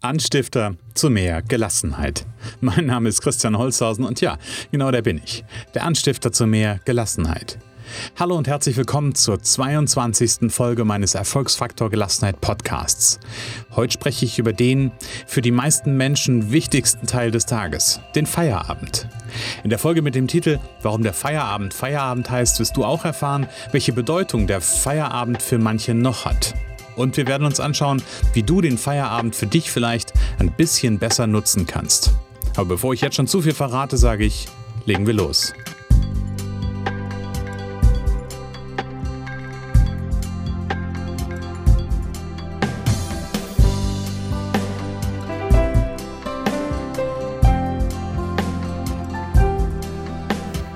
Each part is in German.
Anstifter zu mehr Gelassenheit. Mein Name ist Christian Holzhausen und ja, genau der bin ich. Der Anstifter zu mehr Gelassenheit. Hallo und herzlich willkommen zur 22. Folge meines Erfolgsfaktor Gelassenheit Podcasts. Heute spreche ich über den für die meisten Menschen wichtigsten Teil des Tages, den Feierabend. In der Folge mit dem Titel Warum der Feierabend Feierabend heißt, wirst du auch erfahren, welche Bedeutung der Feierabend für manche noch hat. Und wir werden uns anschauen, wie du den Feierabend für dich vielleicht ein bisschen besser nutzen kannst. Aber bevor ich jetzt schon zu viel verrate, sage ich, legen wir los.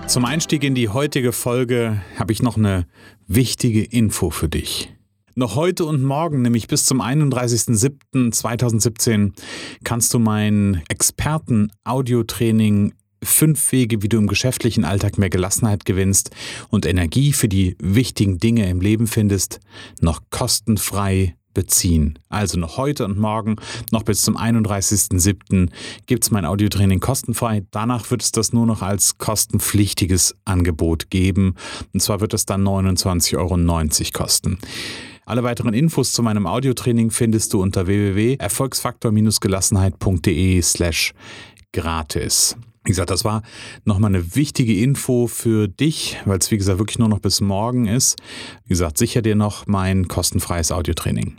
Zum Einstieg in die heutige Folge habe ich noch eine wichtige Info für dich. Noch heute und morgen, nämlich bis zum 31.07.2017, kannst du mein Experten-Audiotraining Fünf Wege, wie du im geschäftlichen Alltag mehr Gelassenheit gewinnst und Energie für die wichtigen Dinge im Leben findest, noch kostenfrei beziehen. Also noch heute und morgen, noch bis zum 31.07. gibt es mein Audiotraining kostenfrei. Danach wird es das nur noch als kostenpflichtiges Angebot geben. Und zwar wird es dann 29,90 Euro kosten. Alle weiteren Infos zu meinem Audiotraining findest du unter www.erfolgsfaktor-gelassenheit.de slash gratis. Wie gesagt, das war nochmal eine wichtige Info für dich, weil es wie gesagt wirklich nur noch bis morgen ist. Wie gesagt, sicher dir noch mein kostenfreies Audiotraining.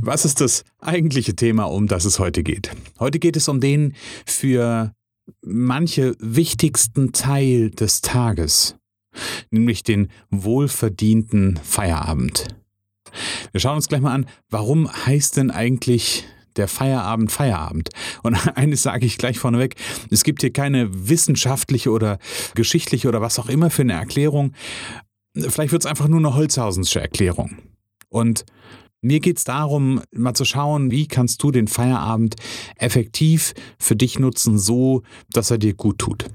Was ist das eigentliche Thema, um das es heute geht? Heute geht es um den für manche wichtigsten Teil des Tages nämlich den wohlverdienten Feierabend. Wir schauen uns gleich mal an, warum heißt denn eigentlich der Feierabend Feierabend. Und eines sage ich gleich vorneweg, es gibt hier keine wissenschaftliche oder geschichtliche oder was auch immer für eine Erklärung. Vielleicht wird es einfach nur eine Holzhausensche Erklärung. Und mir geht es darum, mal zu schauen, wie kannst du den Feierabend effektiv für dich nutzen, so dass er dir gut tut.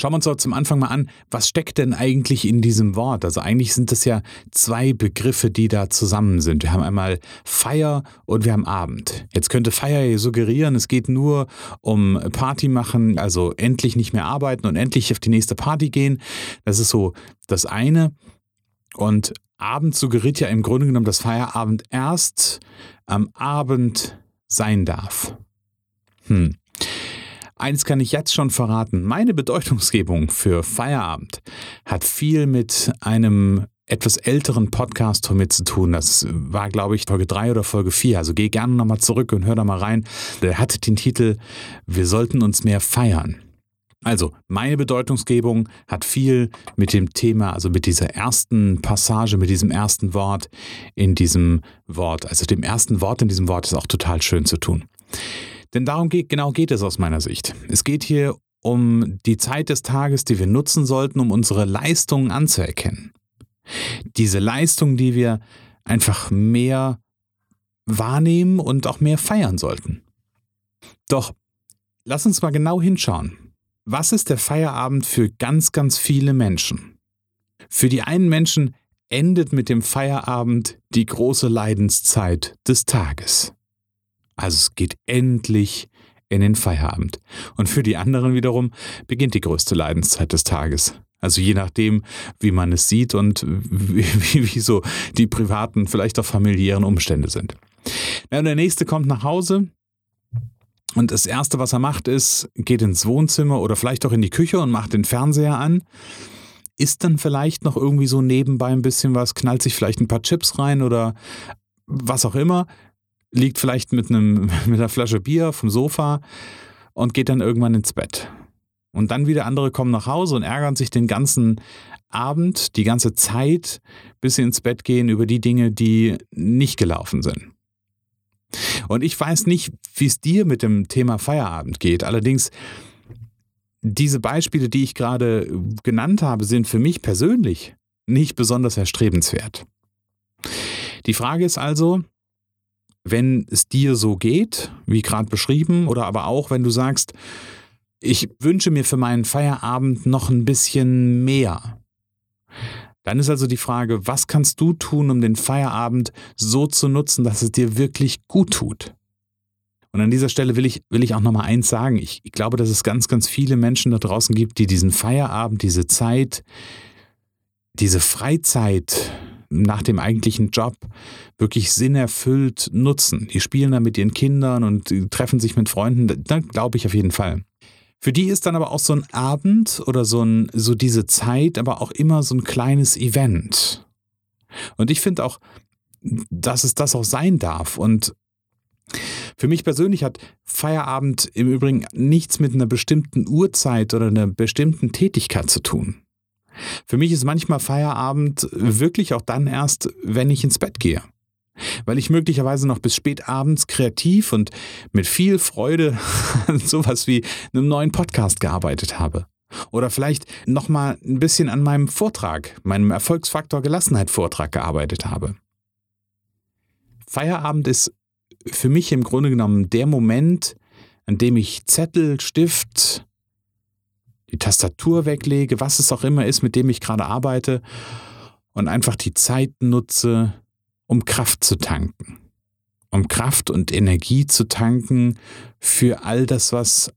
Schauen wir uns doch zum Anfang mal an, was steckt denn eigentlich in diesem Wort? Also eigentlich sind das ja zwei Begriffe, die da zusammen sind. Wir haben einmal Feier und wir haben Abend. Jetzt könnte Feier suggerieren, es geht nur um Party machen, also endlich nicht mehr arbeiten und endlich auf die nächste Party gehen. Das ist so das eine. Und Abend suggeriert ja im Grunde genommen, dass Feierabend erst am Abend sein darf. Hm. Eins kann ich jetzt schon verraten. Meine Bedeutungsgebung für Feierabend hat viel mit einem etwas älteren Podcast von zu tun. Das war, glaube ich, Folge 3 oder Folge 4. Also geh gerne nochmal zurück und hör da mal rein. Der hatte den Titel Wir sollten uns mehr feiern. Also, meine Bedeutungsgebung hat viel mit dem Thema, also mit dieser ersten Passage, mit diesem ersten Wort in diesem Wort, also dem ersten Wort in diesem Wort ist auch total schön zu tun. Denn darum geht, genau geht es aus meiner Sicht. Es geht hier um die Zeit des Tages, die wir nutzen sollten, um unsere Leistungen anzuerkennen. Diese Leistungen, die wir einfach mehr wahrnehmen und auch mehr feiern sollten. Doch lass uns mal genau hinschauen. Was ist der Feierabend für ganz, ganz viele Menschen? Für die einen Menschen endet mit dem Feierabend die große Leidenszeit des Tages. Also es geht endlich in den Feierabend. Und für die anderen wiederum beginnt die größte Leidenszeit des Tages. Also je nachdem, wie man es sieht und wie, wie, wie so die privaten, vielleicht auch familiären Umstände sind. Ja, und der nächste kommt nach Hause und das Erste, was er macht, ist, geht ins Wohnzimmer oder vielleicht auch in die Küche und macht den Fernseher an. Isst dann vielleicht noch irgendwie so nebenbei ein bisschen was, knallt sich vielleicht ein paar Chips rein oder was auch immer, liegt vielleicht mit, einem, mit einer Flasche Bier vom Sofa und geht dann irgendwann ins Bett. Und dann wieder andere kommen nach Hause und ärgern sich den ganzen Abend, die ganze Zeit, bis sie ins Bett gehen über die Dinge, die nicht gelaufen sind. Und ich weiß nicht, wie es dir mit dem Thema Feierabend geht. Allerdings, diese Beispiele, die ich gerade genannt habe, sind für mich persönlich nicht besonders erstrebenswert. Die Frage ist also, wenn es dir so geht, wie gerade beschrieben, oder aber auch, wenn du sagst, ich wünsche mir für meinen Feierabend noch ein bisschen mehr. Dann ist also die Frage, was kannst du tun, um den Feierabend so zu nutzen, dass es dir wirklich gut tut? Und an dieser Stelle will ich, will ich auch nochmal eins sagen. Ich, ich glaube, dass es ganz, ganz viele Menschen da draußen gibt, die diesen Feierabend, diese Zeit, diese Freizeit nach dem eigentlichen Job wirklich sinnerfüllt nutzen. Die spielen da mit ihren Kindern und treffen sich mit Freunden. Da glaube ich auf jeden Fall. Für die ist dann aber auch so ein Abend oder so, ein, so diese Zeit aber auch immer so ein kleines Event. Und ich finde auch, dass es das auch sein darf. Und für mich persönlich hat Feierabend im Übrigen nichts mit einer bestimmten Uhrzeit oder einer bestimmten Tätigkeit zu tun. Für mich ist manchmal Feierabend wirklich auch dann erst, wenn ich ins Bett gehe. Weil ich möglicherweise noch bis spät abends kreativ und mit viel Freude an sowas wie einem neuen Podcast gearbeitet habe. Oder vielleicht nochmal ein bisschen an meinem Vortrag, meinem Erfolgsfaktor Gelassenheit Vortrag gearbeitet habe. Feierabend ist für mich im Grunde genommen der Moment, an dem ich Zettel, Stift, die Tastatur weglege, was es auch immer ist, mit dem ich gerade arbeite und einfach die Zeit nutze, um Kraft zu tanken. Um Kraft und Energie zu tanken für all das, was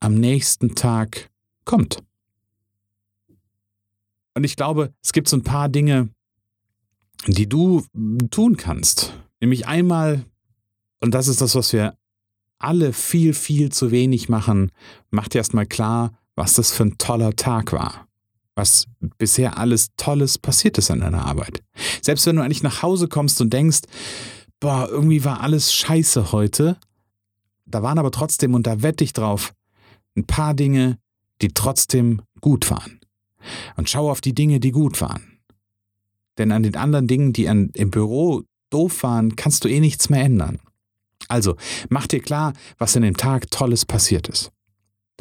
am nächsten Tag kommt. Und ich glaube, es gibt so ein paar Dinge, die du tun kannst. Nämlich einmal, und das ist das, was wir alle viel, viel zu wenig machen, macht dir erstmal klar, was das für ein toller Tag war. Was bisher alles Tolles passiert ist an deiner Arbeit. Selbst wenn du eigentlich nach Hause kommst und denkst, boah, irgendwie war alles scheiße heute, da waren aber trotzdem, und da wette ich drauf, ein paar Dinge, die trotzdem gut waren. Und schau auf die Dinge, die gut waren. Denn an den anderen Dingen, die an, im Büro doof waren, kannst du eh nichts mehr ändern. Also, mach dir klar, was in dem Tag Tolles passiert ist.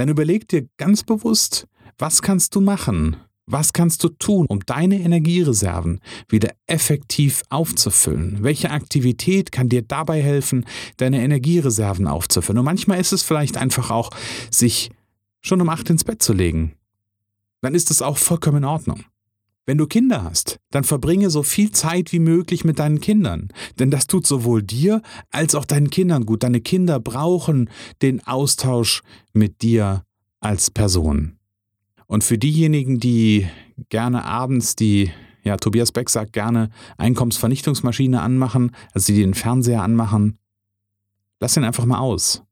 Dann überleg dir ganz bewusst, was kannst du machen? Was kannst du tun, um deine Energiereserven wieder effektiv aufzufüllen? Welche Aktivität kann dir dabei helfen, deine Energiereserven aufzufüllen? Und manchmal ist es vielleicht einfach auch, sich schon um acht ins Bett zu legen. Dann ist es auch vollkommen in Ordnung. Wenn du Kinder hast, dann verbringe so viel Zeit wie möglich mit deinen Kindern. Denn das tut sowohl dir als auch deinen Kindern gut. Deine Kinder brauchen den Austausch mit dir als Person. Und für diejenigen, die gerne abends die, ja, Tobias Beck sagt gerne, Einkommensvernichtungsmaschine anmachen, also die den Fernseher anmachen, lass ihn einfach mal aus.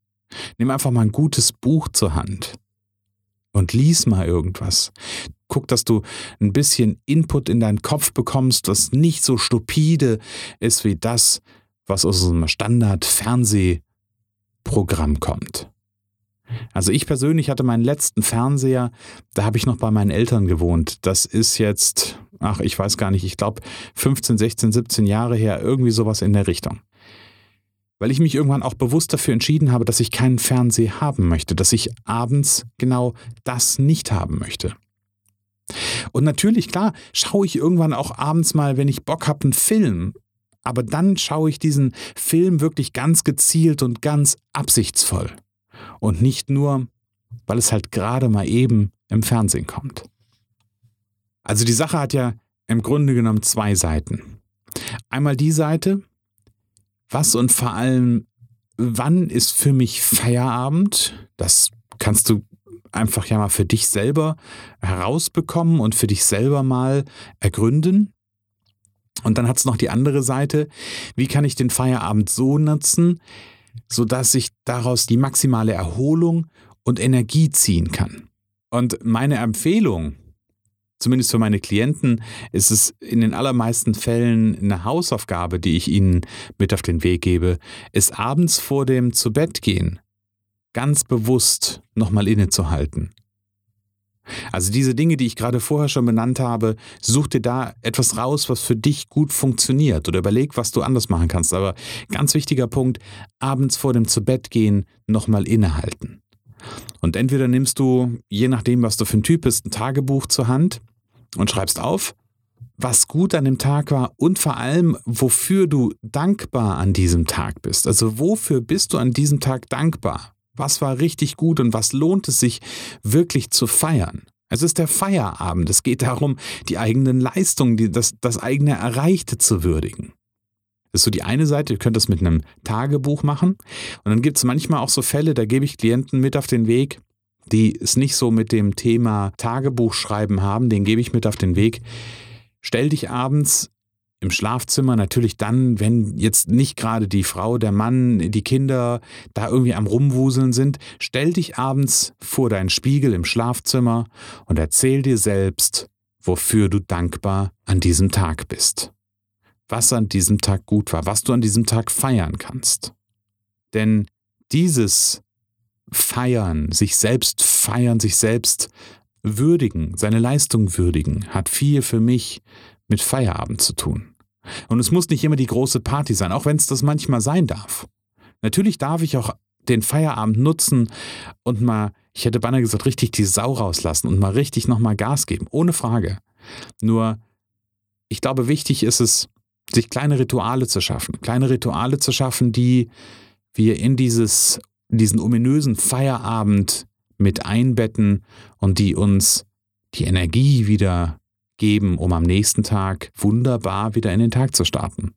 Nimm einfach mal ein gutes Buch zur Hand und lies mal irgendwas. Guck, dass du ein bisschen Input in deinen Kopf bekommst, was nicht so stupide ist wie das, was aus unserem Standard-Fernsehprogramm kommt. Also ich persönlich hatte meinen letzten Fernseher, da habe ich noch bei meinen Eltern gewohnt. Das ist jetzt, ach, ich weiß gar nicht, ich glaube 15, 16, 17 Jahre her, irgendwie sowas in der Richtung weil ich mich irgendwann auch bewusst dafür entschieden habe, dass ich keinen Fernseher haben möchte, dass ich abends genau das nicht haben möchte. Und natürlich, klar, schaue ich irgendwann auch abends mal, wenn ich Bock habe, einen Film. Aber dann schaue ich diesen Film wirklich ganz gezielt und ganz absichtsvoll. Und nicht nur, weil es halt gerade mal eben im Fernsehen kommt. Also die Sache hat ja im Grunde genommen zwei Seiten. Einmal die Seite, was und vor allem, wann ist für mich Feierabend? Das kannst du einfach ja mal für dich selber herausbekommen und für dich selber mal ergründen. Und dann hat es noch die andere Seite, wie kann ich den Feierabend so nutzen, sodass ich daraus die maximale Erholung und Energie ziehen kann. Und meine Empfehlung zumindest für meine Klienten, ist es in den allermeisten Fällen eine Hausaufgabe, die ich ihnen mit auf den Weg gebe, ist abends vor dem Zubettgehen ganz bewusst nochmal innezuhalten. Also diese Dinge, die ich gerade vorher schon benannt habe, such dir da etwas raus, was für dich gut funktioniert oder überleg, was du anders machen kannst. Aber ganz wichtiger Punkt, abends vor dem Zubettgehen nochmal innehalten. Und entweder nimmst du, je nachdem, was du für ein Typ bist, ein Tagebuch zur Hand und schreibst auf, was gut an dem Tag war und vor allem, wofür du dankbar an diesem Tag bist. Also wofür bist du an diesem Tag dankbar? Was war richtig gut und was lohnt es sich wirklich zu feiern? Es ist der Feierabend. Es geht darum, die eigenen Leistungen, die, das, das eigene Erreichte zu würdigen. Das ist so die eine Seite, ihr könnt das mit einem Tagebuch machen. Und dann gibt es manchmal auch so Fälle, da gebe ich Klienten mit auf den Weg, die es nicht so mit dem Thema Tagebuchschreiben haben, den gebe ich mit auf den Weg. Stell dich abends im Schlafzimmer, natürlich dann, wenn jetzt nicht gerade die Frau, der Mann, die Kinder da irgendwie am Rumwuseln sind, stell dich abends vor deinen Spiegel im Schlafzimmer und erzähl dir selbst, wofür du dankbar an diesem Tag bist. Was an diesem Tag gut war, was du an diesem Tag feiern kannst. Denn dieses Feiern, sich selbst feiern, sich selbst würdigen, seine Leistung würdigen, hat viel für mich mit Feierabend zu tun. Und es muss nicht immer die große Party sein, auch wenn es das manchmal sein darf. Natürlich darf ich auch den Feierabend nutzen und mal, ich hätte beinahe gesagt, richtig die Sau rauslassen und mal richtig nochmal Gas geben, ohne Frage. Nur, ich glaube, wichtig ist es, sich kleine Rituale zu schaffen. Kleine Rituale zu schaffen, die wir in dieses, diesen ominösen Feierabend mit einbetten und die uns die Energie wieder geben, um am nächsten Tag wunderbar wieder in den Tag zu starten.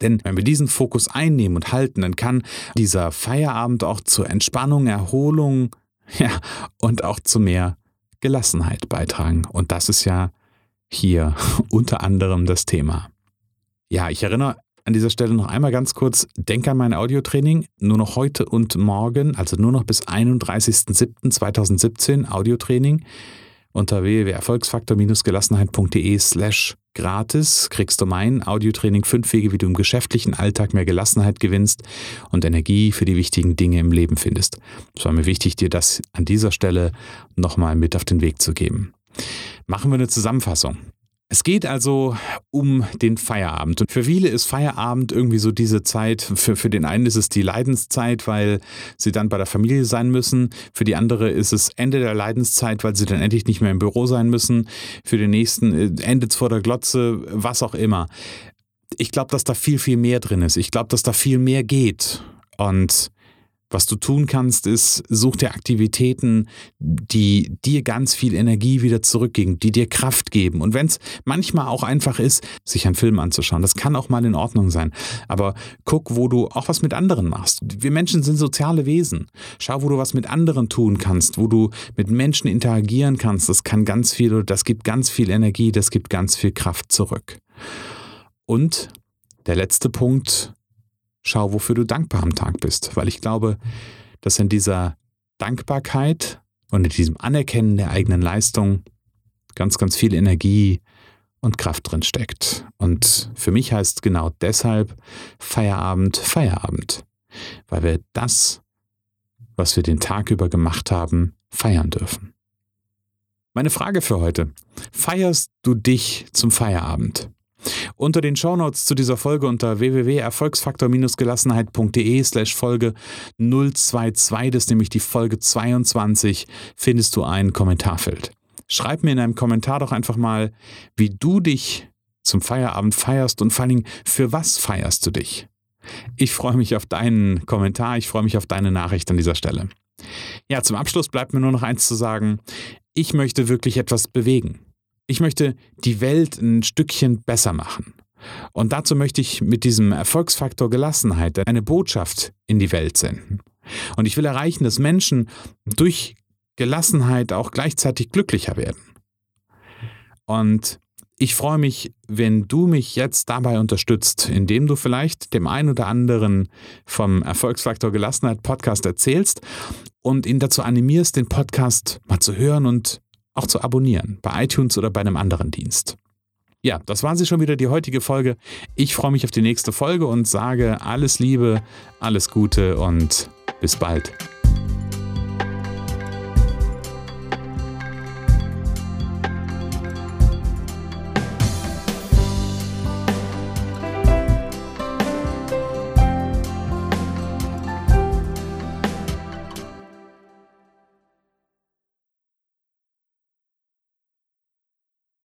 Denn wenn wir diesen Fokus einnehmen und halten, dann kann dieser Feierabend auch zur Entspannung, Erholung ja, und auch zu mehr Gelassenheit beitragen. Und das ist ja hier unter anderem das Thema. Ja, ich erinnere an dieser Stelle noch einmal ganz kurz, denk an mein Audiotraining, nur noch heute und morgen, also nur noch bis 31.07.2017 Audiotraining unter www.erfolgsfaktor-gelassenheit.de slash gratis kriegst du mein Audiotraining fünf Wege, wie du im geschäftlichen Alltag mehr Gelassenheit gewinnst und Energie für die wichtigen Dinge im Leben findest. Es war mir wichtig, dir das an dieser Stelle nochmal mit auf den Weg zu geben. Machen wir eine Zusammenfassung. Es geht also um den Feierabend. Und für viele ist Feierabend irgendwie so diese Zeit, für, für den einen ist es die Leidenszeit, weil sie dann bei der Familie sein müssen. Für die andere ist es Ende der Leidenszeit, weil sie dann endlich nicht mehr im Büro sein müssen. Für den nächsten äh, endet es vor der Glotze, was auch immer. Ich glaube, dass da viel, viel mehr drin ist. Ich glaube, dass da viel mehr geht. Und was du tun kannst, ist, such dir Aktivitäten, die dir ganz viel Energie wieder zurückgeben, die dir Kraft geben. Und wenn es manchmal auch einfach ist, sich einen Film anzuschauen, das kann auch mal in Ordnung sein. Aber guck, wo du auch was mit anderen machst. Wir Menschen sind soziale Wesen. Schau, wo du was mit anderen tun kannst, wo du mit Menschen interagieren kannst. Das kann ganz viel, das gibt ganz viel Energie, das gibt ganz viel Kraft zurück. Und der letzte Punkt, schau, wofür du dankbar am Tag bist. Weil ich glaube, dass in dieser Dankbarkeit und in diesem Anerkennen der eigenen Leistung ganz, ganz viel Energie und Kraft drin steckt. Und für mich heißt genau deshalb Feierabend, Feierabend. Weil wir das, was wir den Tag über gemacht haben, feiern dürfen. Meine Frage für heute. Feierst du dich zum Feierabend? Unter den Shownotes zu dieser Folge unter www.erfolgsfaktor-gelassenheit.de slash Folge 022, das ist nämlich die Folge 22, findest du ein Kommentarfeld. Schreib mir in einem Kommentar doch einfach mal, wie du dich zum Feierabend feierst und vor allen Dingen, für was feierst du dich? Ich freue mich auf deinen Kommentar, ich freue mich auf deine Nachricht an dieser Stelle. Ja, zum Abschluss bleibt mir nur noch eins zu sagen. Ich möchte wirklich etwas bewegen. Ich möchte die Welt ein Stückchen besser machen. Und dazu möchte ich mit diesem Erfolgsfaktor Gelassenheit eine Botschaft in die Welt senden. Und ich will erreichen, dass Menschen durch Gelassenheit auch gleichzeitig glücklicher werden. Und ich freue mich, wenn du mich jetzt dabei unterstützt, indem du vielleicht dem einen oder anderen vom Erfolgsfaktor Gelassenheit Podcast erzählst und ihn dazu animierst, den Podcast mal zu hören und auch zu abonnieren, bei iTunes oder bei einem anderen Dienst. Ja, das war sie schon wieder, die heutige Folge. Ich freue mich auf die nächste Folge und sage alles Liebe, alles Gute und bis bald.